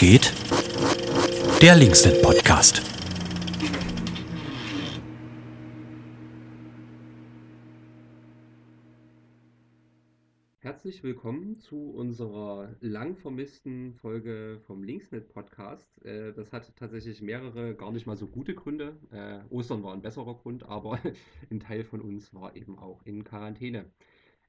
geht? Der Linksnet Podcast. Herzlich willkommen zu unserer lang vermissten Folge vom Linksnet Podcast. Äh, das hat tatsächlich mehrere gar nicht mal so gute Gründe. Äh, Ostern war ein besserer Grund, aber ein Teil von uns war eben auch in Quarantäne.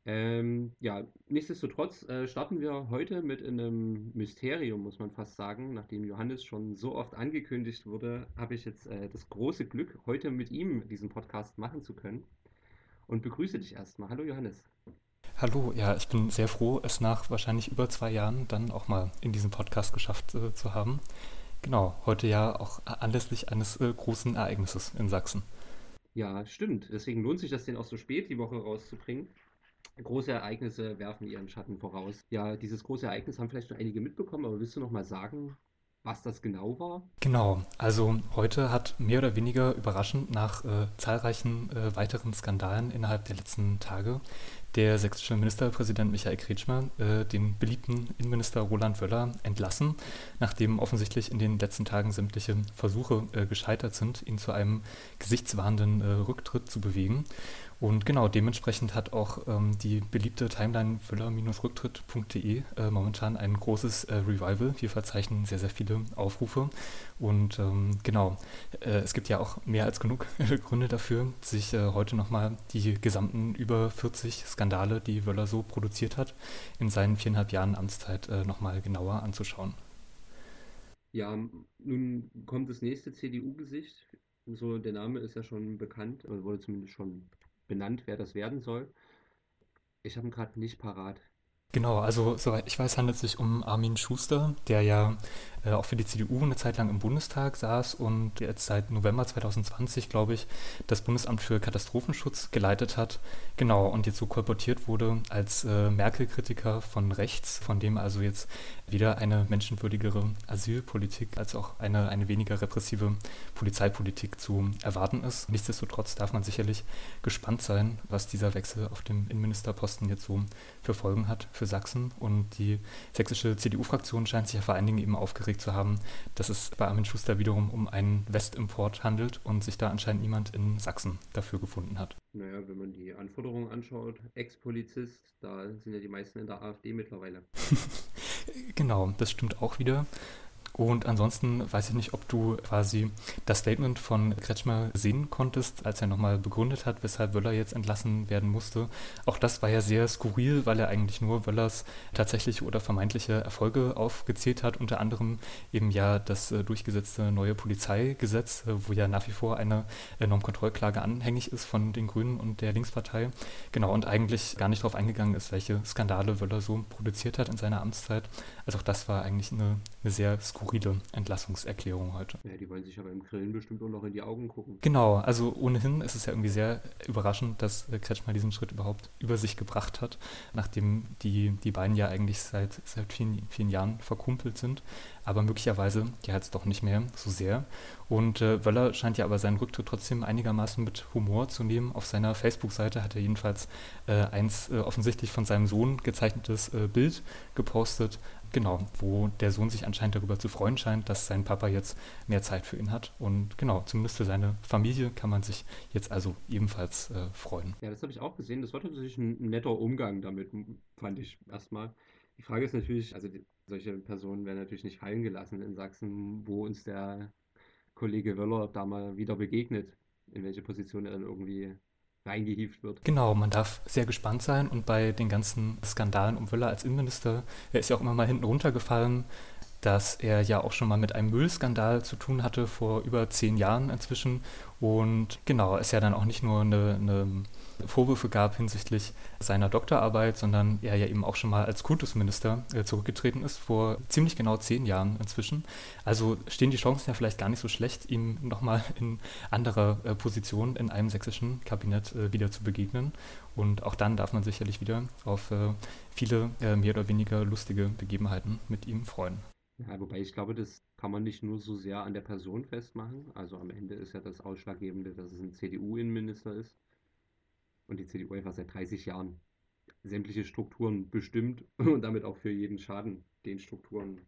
Ähm, ja, nichtsdestotrotz äh, starten wir heute mit einem Mysterium, muss man fast sagen. Nachdem Johannes schon so oft angekündigt wurde, habe ich jetzt äh, das große Glück, heute mit ihm diesen Podcast machen zu können. Und begrüße dich erstmal. Hallo Johannes. Hallo, ja, ich bin sehr froh, es nach wahrscheinlich über zwei Jahren dann auch mal in diesem Podcast geschafft äh, zu haben. Genau, heute ja auch anlässlich eines äh, großen Ereignisses in Sachsen. Ja, stimmt. Deswegen lohnt sich das, den auch so spät die Woche rauszubringen. Große Ereignisse werfen ihren Schatten voraus. Ja, dieses große Ereignis haben vielleicht schon einige mitbekommen, aber willst du noch mal sagen, was das genau war? Genau, also heute hat mehr oder weniger überraschend nach äh, zahlreichen äh, weiteren Skandalen innerhalb der letzten Tage der sächsische Ministerpräsident Michael Kretschmer äh, den beliebten Innenminister Roland Wöller entlassen, nachdem offensichtlich in den letzten Tagen sämtliche Versuche äh, gescheitert sind, ihn zu einem gesichtswahrenden äh, Rücktritt zu bewegen. Und genau, dementsprechend hat auch ähm, die beliebte Timeline füller-rücktritt.de äh, momentan ein großes äh, Revival. Wir verzeichnen sehr, sehr viele Aufrufe. Und ähm, genau, äh, es gibt ja auch mehr als genug Gründe dafür, sich äh, heute nochmal die gesamten über 40 Skandale, die Wöller so produziert hat, in seinen viereinhalb Jahren Amtszeit äh, nochmal genauer anzuschauen. Ja, nun kommt das nächste CDU-Gesicht. So, der Name ist ja schon bekannt, oder wurde zumindest schon benannt, wer das werden soll. Ich habe ihn gerade nicht parat. Genau, also soweit ich weiß, handelt es sich um Armin Schuster, der ja äh, auch für die CDU eine Zeit lang im Bundestag saß und jetzt seit November 2020, glaube ich, das Bundesamt für Katastrophenschutz geleitet hat. Genau, und jetzt so kolportiert wurde als äh, Merkel-Kritiker von rechts, von dem also jetzt weder eine menschenwürdigere Asylpolitik als auch eine, eine weniger repressive Polizeipolitik zu erwarten ist. Nichtsdestotrotz darf man sicherlich gespannt sein, was dieser Wechsel auf dem Innenministerposten jetzt so für Folgen hat für Sachsen. Und die sächsische CDU-Fraktion scheint sich ja vor allen Dingen eben aufgeregt mitgekriegt zu haben, dass es bei Armin Schuster wiederum um einen Westimport handelt und sich da anscheinend niemand in Sachsen dafür gefunden hat. Naja, wenn man die Anforderungen anschaut, Ex-Polizist, da sind ja die meisten in der AfD mittlerweile. genau, das stimmt auch wieder. Und ansonsten weiß ich nicht, ob du quasi das Statement von Kretschmer sehen konntest, als er nochmal begründet hat, weshalb Wöller jetzt entlassen werden musste. Auch das war ja sehr skurril, weil er eigentlich nur Wöllers tatsächliche oder vermeintliche Erfolge aufgezählt hat, unter anderem eben ja das äh, durchgesetzte neue Polizeigesetz, äh, wo ja nach wie vor eine Normkontrollklage anhängig ist von den Grünen und der Linkspartei. Genau, und eigentlich gar nicht darauf eingegangen ist, welche Skandale Wöller so produziert hat in seiner Amtszeit. Also auch das war eigentlich eine, eine sehr skurrile Entlassungserklärung heute. Ja, die wollen sich aber im Grillen bestimmt auch noch in die Augen gucken. Genau, also ohnehin ist es ja irgendwie sehr überraschend, dass Kretschmer diesen Schritt überhaupt über sich gebracht hat, nachdem die, die beiden ja eigentlich seit, seit vielen, vielen Jahren verkumpelt sind aber möglicherweise ja jetzt doch nicht mehr so sehr. Und äh, Wöller scheint ja aber seinen Rücktritt trotzdem einigermaßen mit Humor zu nehmen. Auf seiner Facebook-Seite hat er jedenfalls äh, eins äh, offensichtlich von seinem Sohn gezeichnetes äh, Bild gepostet, genau, wo der Sohn sich anscheinend darüber zu freuen scheint, dass sein Papa jetzt mehr Zeit für ihn hat. Und genau, zumindest für seine Familie kann man sich jetzt also ebenfalls äh, freuen. Ja, das habe ich auch gesehen. Das war tatsächlich ein netter Umgang damit, fand ich erstmal. Die Frage ist natürlich, also die, solche Personen werden natürlich nicht fallen gelassen in Sachsen, wo uns der Kollege Wöller da mal wieder begegnet, in welche Position er dann irgendwie reingehieft wird. Genau, man darf sehr gespannt sein und bei den ganzen Skandalen um Wöller als Innenminister, er ist ja auch immer mal hinten runtergefallen, dass er ja auch schon mal mit einem Müllskandal zu tun hatte vor über zehn Jahren inzwischen. Und genau, es ja dann auch nicht nur eine, eine Vorwürfe gab hinsichtlich seiner Doktorarbeit, sondern er ja eben auch schon mal als Kultusminister äh, zurückgetreten ist, vor ziemlich genau zehn Jahren inzwischen. Also stehen die Chancen ja vielleicht gar nicht so schlecht, ihm nochmal in anderer äh, Position in einem sächsischen Kabinett äh, wieder zu begegnen. Und auch dann darf man sicherlich wieder auf viele mehr oder weniger lustige Begebenheiten mit ihm freuen. Ja, wobei ich glaube, das kann man nicht nur so sehr an der Person festmachen. Also am Ende ist ja das Ausschlaggebende, dass es ein CDU-Innenminister ist und die CDU einfach seit 30 Jahren sämtliche Strukturen bestimmt und damit auch für jeden Schaden den Strukturen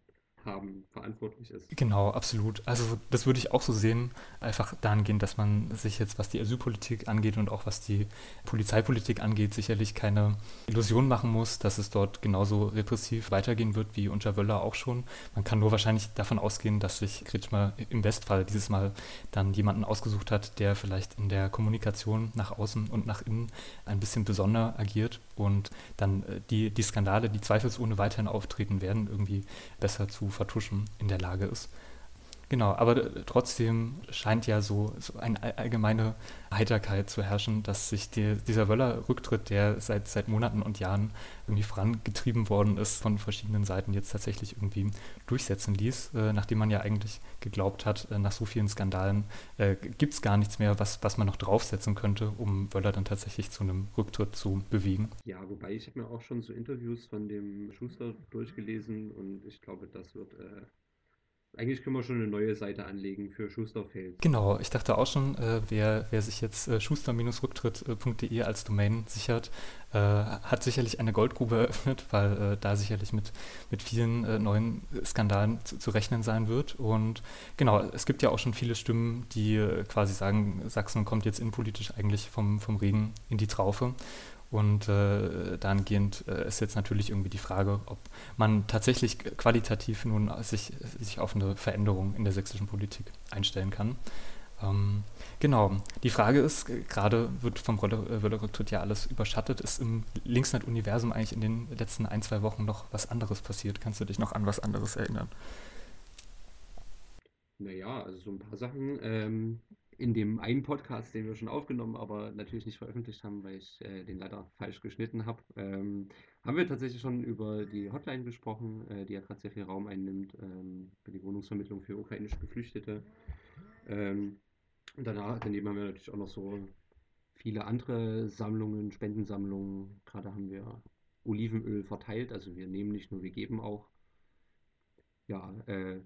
haben, verantwortlich ist. Genau, absolut. Also das würde ich auch so sehen, einfach dahingehend, dass man sich jetzt, was die Asylpolitik angeht und auch was die Polizeipolitik angeht, sicherlich keine Illusion machen muss, dass es dort genauso repressiv weitergehen wird wie unter Wöller auch schon. Man kann nur wahrscheinlich davon ausgehen, dass sich Kretschmer im Westfall dieses Mal dann jemanden ausgesucht hat, der vielleicht in der Kommunikation nach außen und nach innen ein bisschen besonder agiert und dann äh, die, die Skandale, die zweifelsohne weiterhin auftreten werden, irgendwie besser zu vertuschen in der Lage ist. Genau, aber trotzdem scheint ja so, so eine allgemeine Heiterkeit zu herrschen, dass sich die, dieser Wöller-Rücktritt, der seit, seit Monaten und Jahren irgendwie vorangetrieben worden ist, von verschiedenen Seiten jetzt tatsächlich irgendwie durchsetzen ließ, äh, nachdem man ja eigentlich geglaubt hat, äh, nach so vielen Skandalen äh, gibt es gar nichts mehr, was, was man noch draufsetzen könnte, um Wöller dann tatsächlich zu einem Rücktritt zu bewegen. Ja, wobei ich habe mir auch schon so Interviews von dem Schuster durchgelesen und ich glaube, das wird äh, eigentlich können wir schon eine neue Seite anlegen für Schusterfeld. Genau, ich dachte auch schon, äh, wer, wer sich jetzt äh, schuster-rücktritt.de als Domain sichert, äh, hat sicherlich eine Goldgrube eröffnet, weil äh, da sicherlich mit, mit vielen äh, neuen Skandalen zu, zu, rechnen sein wird. Und genau, es gibt ja auch schon viele Stimmen, die äh, quasi sagen, Sachsen kommt jetzt innenpolitisch eigentlich vom, vom Regen in die Traufe. Und äh, dahingehend äh, ist jetzt natürlich irgendwie die Frage, ob man tatsächlich qualitativ nun sich, sich auf eine Veränderung in der sächsischen Politik einstellen kann. Ähm, genau, die Frage ist, gerade wird vom Wöller-Rücktritt ja alles überschattet, ist im Linksnet-Universum eigentlich in den letzten ein, zwei Wochen noch was anderes passiert? Kannst du dich noch an was anderes erinnern? Naja, also so ein paar Sachen. Ähm, in dem einen Podcast, den wir schon aufgenommen, aber natürlich nicht veröffentlicht haben, weil ich äh, den leider falsch geschnitten habe, ähm, haben wir tatsächlich schon über die Hotline gesprochen, äh, die ja gerade sehr viel Raum einnimmt, ähm, für die Wohnungsvermittlung für ukrainische Geflüchtete. Ähm, und danach, daneben haben wir natürlich auch noch so viele andere Sammlungen, Spendensammlungen. Gerade haben wir Olivenöl verteilt, also wir nehmen nicht nur, wir geben auch. Ja, äh,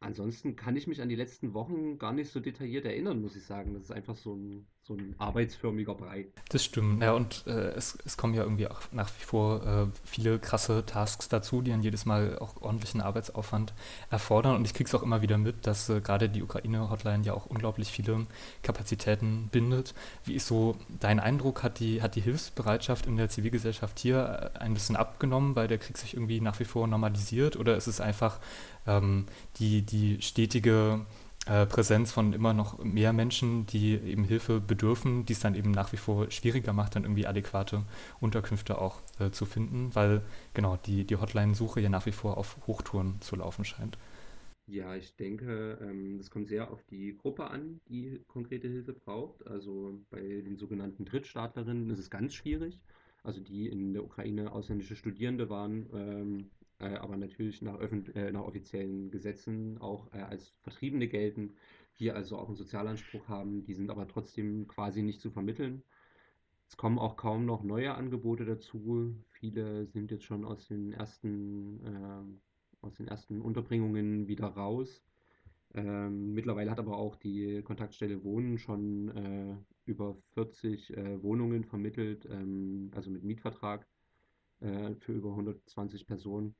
Ansonsten kann ich mich an die letzten Wochen gar nicht so detailliert erinnern, muss ich sagen. Das ist einfach so ein, so ein arbeitsförmiger Brei. Das stimmt. Ja, und äh, es, es kommen ja irgendwie auch nach wie vor äh, viele krasse Tasks dazu, die dann jedes Mal auch ordentlichen Arbeitsaufwand erfordern. Und ich kriege es auch immer wieder mit, dass äh, gerade die Ukraine-Hotline ja auch unglaublich viele Kapazitäten bindet. Wie ist so dein Eindruck? Hat die, hat die Hilfsbereitschaft in der Zivilgesellschaft hier äh, ein bisschen abgenommen, weil der Krieg sich irgendwie nach wie vor normalisiert? Oder ist es einfach ähm, die, die stetige äh, Präsenz von immer noch mehr Menschen, die eben Hilfe bedürfen, die es dann eben nach wie vor schwieriger macht, dann irgendwie adäquate Unterkünfte auch äh, zu finden, weil genau die, die Hotline-Suche ja nach wie vor auf Hochtouren zu laufen scheint. Ja, ich denke, ähm, das kommt sehr auf die Gruppe an, die konkrete Hilfe braucht. Also bei den sogenannten Drittstaatlerinnen ist es ganz schwierig. Also die in der Ukraine ausländische Studierende waren, ähm, äh, aber natürlich nach, äh, nach, offiziellen Gesetzen auch äh, als Vertriebene gelten, hier also auch einen Sozialanspruch haben, die sind aber trotzdem quasi nicht zu vermitteln. Es kommen auch kaum noch neue Angebote dazu. Viele sind jetzt schon aus den ersten, äh, aus den ersten Unterbringungen wieder raus. Ähm, mittlerweile hat aber auch die Kontaktstelle Wohnen schon äh, über 40 äh, Wohnungen vermittelt, ähm, also mit Mietvertrag für über 120 Personen.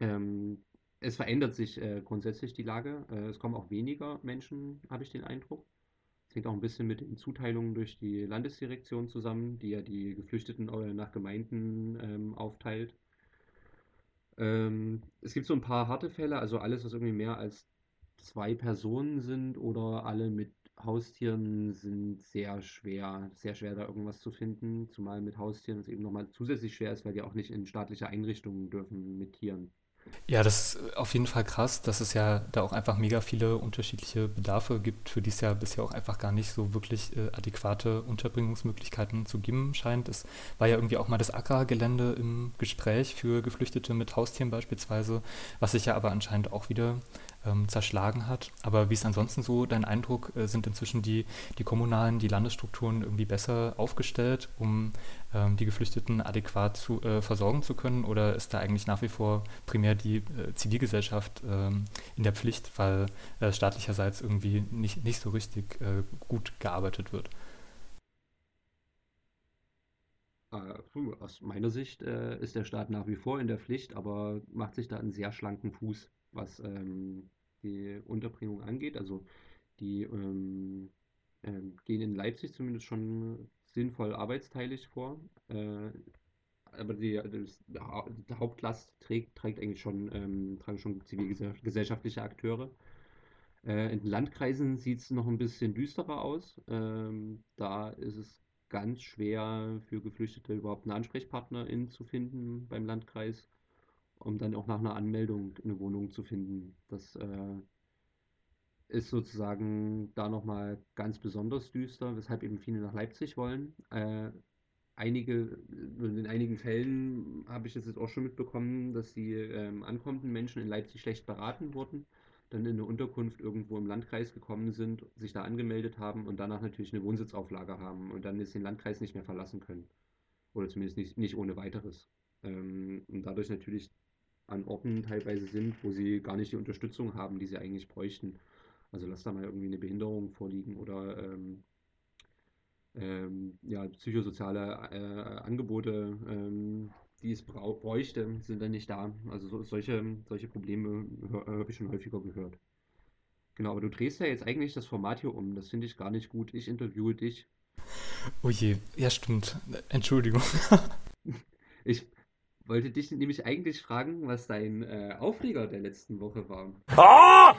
Ähm, es verändert sich äh, grundsätzlich die Lage. Äh, es kommen auch weniger Menschen, habe ich den Eindruck. Es hängt auch ein bisschen mit den Zuteilungen durch die Landesdirektion zusammen, die ja die Geflüchteten nach Gemeinden ähm, aufteilt. Ähm, es gibt so ein paar harte Fälle, also alles, was irgendwie mehr als zwei Personen sind oder alle mit Haustieren sind sehr schwer, sehr schwer da irgendwas zu finden, zumal mit Haustieren es eben nochmal zusätzlich schwer ist, weil die auch nicht in staatliche Einrichtungen dürfen mit Tieren. Ja, das ist auf jeden Fall krass, dass es ja da auch einfach mega viele unterschiedliche Bedarfe gibt, für die es ja bisher auch einfach gar nicht so wirklich äh, adäquate Unterbringungsmöglichkeiten zu geben scheint. Es war ja irgendwie auch mal das Agrargelände im Gespräch für Geflüchtete mit Haustieren beispielsweise, was sich ja aber anscheinend auch wieder ähm, zerschlagen hat. Aber wie ist ansonsten so dein Eindruck? Äh, sind inzwischen die, die kommunalen, die Landesstrukturen irgendwie besser aufgestellt, um ähm, die Geflüchteten adäquat zu, äh, versorgen zu können? Oder ist da eigentlich nach wie vor primär die äh, Zivilgesellschaft ähm, in der Pflicht, weil äh, staatlicherseits irgendwie nicht, nicht so richtig äh, gut gearbeitet wird? Äh, aus meiner Sicht ist der Staat nach wie vor in der Pflicht, aber macht sich da einen sehr schlanken Fuß, was ähm, die Unterbringung angeht. Also die ähm, ähm, gehen in Leipzig zumindest schon sinnvoll arbeitsteilig vor. Äh, aber die, das, die Hauptlast trägt, trägt eigentlich schon, ähm, tragen schon zivilgesellschaftliche Akteure. Äh, in Landkreisen sieht es noch ein bisschen düsterer aus. Ähm, da ist es ganz schwer für Geflüchtete überhaupt eine Ansprechpartnerin zu finden beim Landkreis, um dann auch nach einer Anmeldung eine Wohnung zu finden. Das äh, ist sozusagen da nochmal ganz besonders düster, weshalb eben viele nach Leipzig wollen. Äh, einige, in einigen Fällen habe ich das jetzt auch schon mitbekommen, dass die ähm, ankommenden Menschen in Leipzig schlecht beraten wurden, dann in eine Unterkunft irgendwo im Landkreis gekommen sind, sich da angemeldet haben und danach natürlich eine Wohnsitzauflage haben und dann jetzt den Landkreis nicht mehr verlassen können. Oder zumindest nicht, nicht ohne weiteres. Ähm, und dadurch natürlich an Orten teilweise sind, wo sie gar nicht die Unterstützung haben, die sie eigentlich bräuchten. Also lass da mal irgendwie eine Behinderung vorliegen oder ähm, ähm, ja, psychosoziale äh, Angebote, ähm, die es bräuchte, sind dann nicht da. Also so, solche, solche Probleme habe ich schon häufiger gehört. Genau, aber du drehst ja jetzt eigentlich das Format hier um. Das finde ich gar nicht gut. Ich interviewe dich. Oh je, ja stimmt. Entschuldigung. ich wollte dich nämlich eigentlich fragen, was dein äh, Aufreger der letzten Woche war. Oh!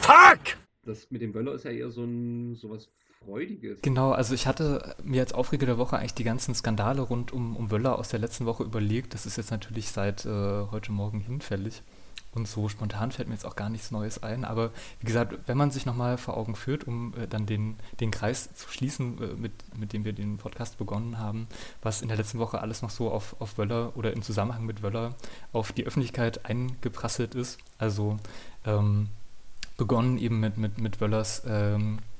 Fuck! Das mit dem Wöller ist ja eher so ein sowas Freudiges. Genau, also ich hatte mir als Aufreger der Woche eigentlich die ganzen Skandale rund um, um Wöller aus der letzten Woche überlegt. Das ist jetzt natürlich seit äh, heute Morgen hinfällig. Und so spontan fällt mir jetzt auch gar nichts Neues ein. Aber wie gesagt, wenn man sich nochmal vor Augen führt, um äh, dann den, den Kreis zu schließen, äh, mit, mit dem wir den Podcast begonnen haben, was in der letzten Woche alles noch so auf, auf Wöller oder im Zusammenhang mit Wöller auf die Öffentlichkeit eingeprasselt ist. Also ähm, begonnen eben mit, mit, mit Wöllers ähm, äh,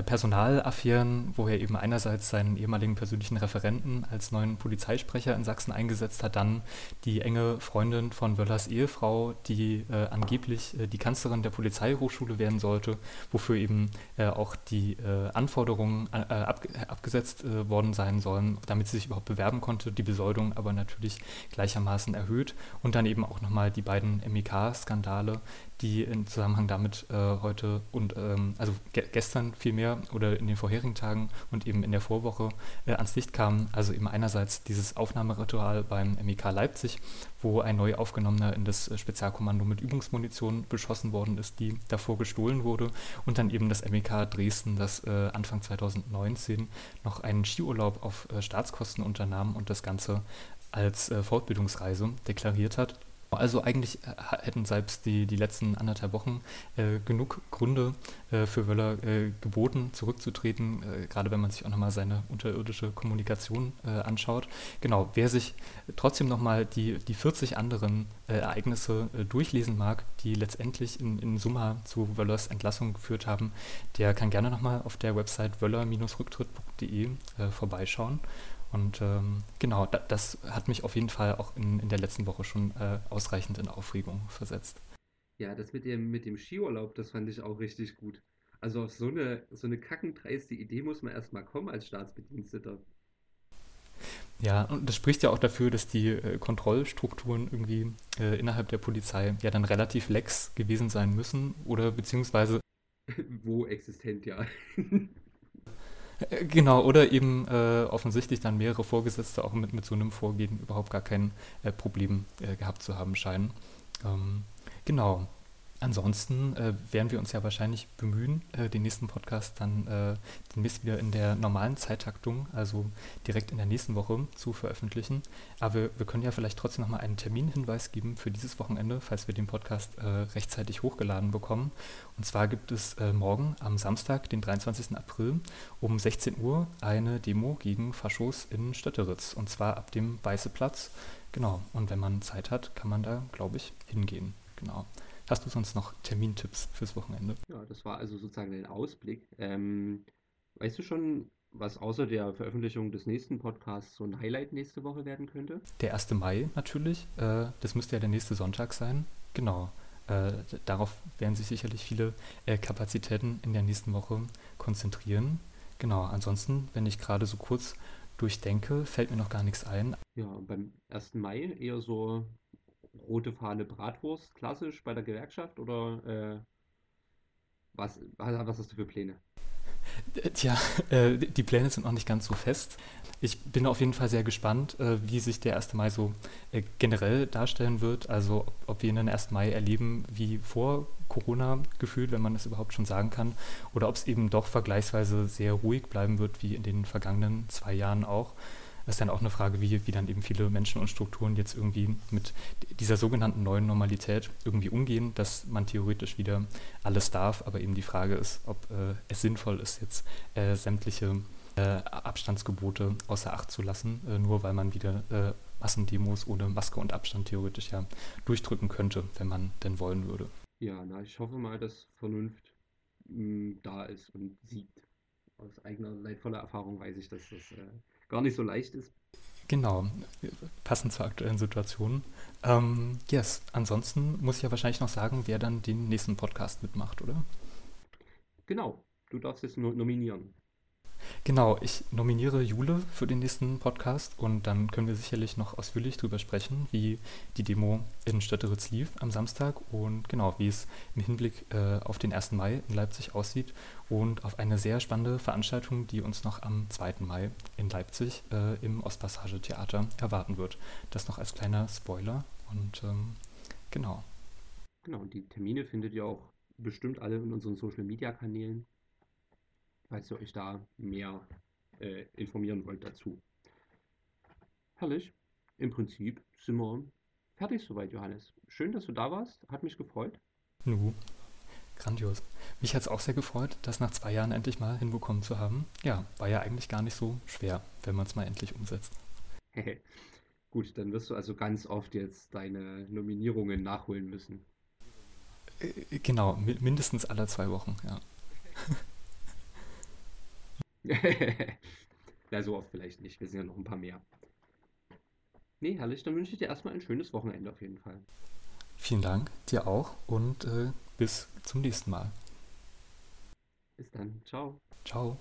Personalaffären, wo er eben einerseits seinen ehemaligen persönlichen Referenten als neuen Polizeisprecher in Sachsen eingesetzt hat, dann die enge Freundin von Wöllers Ehefrau, die äh, angeblich äh, die Kanzlerin der Polizeihochschule werden sollte, wofür eben äh, auch die äh, Anforderungen äh, ab, abgesetzt worden sein sollen, damit sie sich überhaupt bewerben konnte, die Besoldung aber natürlich gleichermaßen erhöht. Und dann eben auch nochmal die beiden MEK-Skandale, die im Zusammenhang damit äh, heute und ähm, also ge gestern vielmehr oder in den vorherigen Tagen und eben in der Vorwoche äh, ans Licht kamen. Also eben einerseits dieses Aufnahmeritual beim MEK Leipzig, wo ein neu aufgenommener in das Spezialkommando mit Übungsmunition beschossen worden ist, die davor gestohlen wurde. Und dann eben das MEK Dresden, das äh, Anfang 2019 noch einen Skiurlaub auf äh, Staatskosten unternahm und das Ganze als äh, Fortbildungsreise deklariert hat. Also eigentlich äh, hätten selbst die, die letzten anderthalb Wochen äh, genug Gründe äh, für Wöller äh, geboten, zurückzutreten, äh, gerade wenn man sich auch nochmal seine unterirdische Kommunikation äh, anschaut. Genau, wer sich trotzdem nochmal die, die 40 anderen Ereignisse durchlesen mag, die letztendlich in, in Summa zu Wöllers Entlassung geführt haben, der kann gerne nochmal auf der Website wöller-rücktritt.de vorbeischauen. Und ähm, genau, da, das hat mich auf jeden Fall auch in, in der letzten Woche schon äh, ausreichend in Aufregung versetzt. Ja, das mit dem, mit dem Skiurlaub, das fand ich auch richtig gut. Also auf so eine, so eine kackendreiste Idee muss man erstmal kommen als Staatsbediensteter. Ja, und das spricht ja auch dafür, dass die äh, Kontrollstrukturen irgendwie äh, innerhalb der Polizei ja dann relativ lax gewesen sein müssen oder beziehungsweise. Wo existent, ja. Äh, genau, oder eben äh, offensichtlich dann mehrere Vorgesetzte auch mit, mit so einem Vorgehen überhaupt gar kein äh, Problem äh, gehabt zu haben scheinen. Ähm, genau. Ansonsten äh, werden wir uns ja wahrscheinlich bemühen, äh, den nächsten Podcast dann äh, demnächst wieder in der normalen Zeittaktung, also direkt in der nächsten Woche, zu veröffentlichen. Aber wir, wir können ja vielleicht trotzdem nochmal einen Terminhinweis geben für dieses Wochenende, falls wir den Podcast äh, rechtzeitig hochgeladen bekommen. Und zwar gibt es äh, morgen am Samstag, den 23. April, um 16 Uhr eine Demo gegen Faschos in Stötteritz. Und zwar ab dem Weiße Platz. Genau. Und wenn man Zeit hat, kann man da, glaube ich, hingehen. Genau. Hast du sonst noch Termintipps fürs Wochenende? Ja, das war also sozusagen ein Ausblick. Ähm, weißt du schon, was außer der Veröffentlichung des nächsten Podcasts so ein Highlight nächste Woche werden könnte? Der 1. Mai natürlich. Äh, das müsste ja der nächste Sonntag sein. Genau. Äh, darauf werden sich sicherlich viele äh, Kapazitäten in der nächsten Woche konzentrieren. Genau, ansonsten, wenn ich gerade so kurz durchdenke, fällt mir noch gar nichts ein. Ja, beim 1. Mai eher so rote Fahne Bratwurst, klassisch bei der Gewerkschaft oder äh, was, was hast du für Pläne? Tja, äh, die Pläne sind noch nicht ganz so fest. Ich bin auf jeden Fall sehr gespannt, äh, wie sich der 1. Mai so äh, generell darstellen wird. Also ob wir einen 1. Mai erleben wie vor Corona gefühlt, wenn man das überhaupt schon sagen kann, oder ob es eben doch vergleichsweise sehr ruhig bleiben wird, wie in den vergangenen zwei Jahren auch. Ist dann auch eine Frage, wie, wie dann eben viele Menschen und Strukturen jetzt irgendwie mit dieser sogenannten neuen Normalität irgendwie umgehen, dass man theoretisch wieder alles darf, aber eben die Frage ist, ob äh, es sinnvoll ist, jetzt äh, sämtliche äh, Abstandsgebote außer Acht zu lassen, äh, nur weil man wieder äh, Massendemos ohne Maske und Abstand theoretisch ja durchdrücken könnte, wenn man denn wollen würde. Ja, na, ich hoffe mal, dass Vernunft mh, hm, da ist und siegt. Aus eigener leidvoller Erfahrung weiß ich, dass das äh, gar nicht so leicht ist. Genau, passend zur aktuellen Situation. Ähm, yes, ansonsten muss ich ja wahrscheinlich noch sagen, wer dann den nächsten Podcast mitmacht, oder? Genau, du darfst jetzt nominieren. Genau, ich nominiere Jule für den nächsten Podcast und dann können wir sicherlich noch ausführlich darüber sprechen, wie die Demo in Stötteritz lief am Samstag und genau, wie es im Hinblick äh, auf den 1. Mai in Leipzig aussieht und auf eine sehr spannende Veranstaltung, die uns noch am 2. Mai in Leipzig äh, im Ostpassage Theater erwarten wird. Das noch als kleiner Spoiler und ähm, genau. Genau, die Termine findet ihr auch bestimmt alle in unseren Social Media Kanälen falls ihr euch da mehr äh, informieren wollt dazu. Herrlich. Im Prinzip sind wir fertig soweit, Johannes. Schön, dass du da warst. Hat mich gefreut. Nu, grandios. Mich hat es auch sehr gefreut, das nach zwei Jahren endlich mal hinbekommen zu haben. Ja, war ja eigentlich gar nicht so schwer, wenn man es mal endlich umsetzt. Gut, dann wirst du also ganz oft jetzt deine Nominierungen nachholen müssen. Äh, genau, mindestens alle zwei Wochen, ja. Na, so oft vielleicht nicht. Wir sind ja noch ein paar mehr. Nee, herrlich. Dann wünsche ich dir erstmal ein schönes Wochenende auf jeden Fall. Vielen Dank, dir auch und äh, bis zum nächsten Mal. Bis dann. Ciao. Ciao.